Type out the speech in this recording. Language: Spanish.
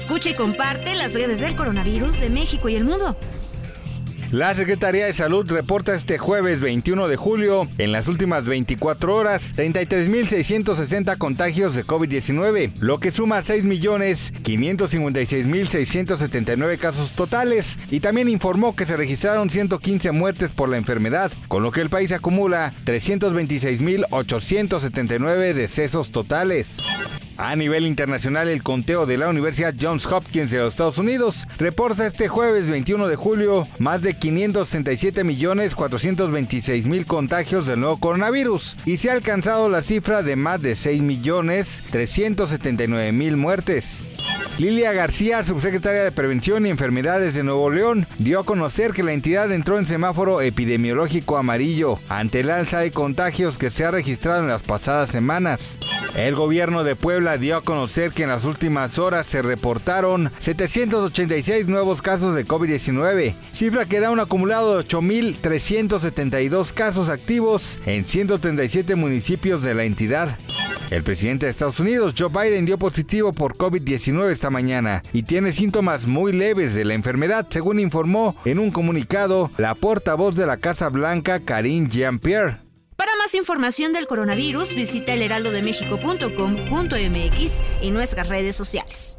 Escucha y comparte las redes del coronavirus de México y el mundo. La Secretaría de Salud reporta este jueves 21 de julio, en las últimas 24 horas, 33.660 contagios de COVID-19, lo que suma 6.556.679 casos totales, y también informó que se registraron 115 muertes por la enfermedad, con lo que el país acumula 326.879 decesos totales. A nivel internacional, el conteo de la Universidad Johns Hopkins de los Estados Unidos reporta este jueves 21 de julio más de 567 millones 426 mil contagios del nuevo coronavirus y se ha alcanzado la cifra de más de 6 millones 379 mil muertes. Lilia García, subsecretaria de Prevención y Enfermedades de Nuevo León, dio a conocer que la entidad entró en semáforo epidemiológico amarillo ante el alza de contagios que se ha registrado en las pasadas semanas. El gobierno de Puebla dio a conocer que en las últimas horas se reportaron 786 nuevos casos de COVID-19, cifra que da un acumulado de 8.372 casos activos en 137 municipios de la entidad. El presidente de Estados Unidos, Joe Biden, dio positivo por COVID-19 esta mañana y tiene síntomas muy leves de la enfermedad, según informó en un comunicado la portavoz de la Casa Blanca, Karine Jean-Pierre. Más información del coronavirus, visita elheraldodemexico.com.mx y nuestras redes sociales.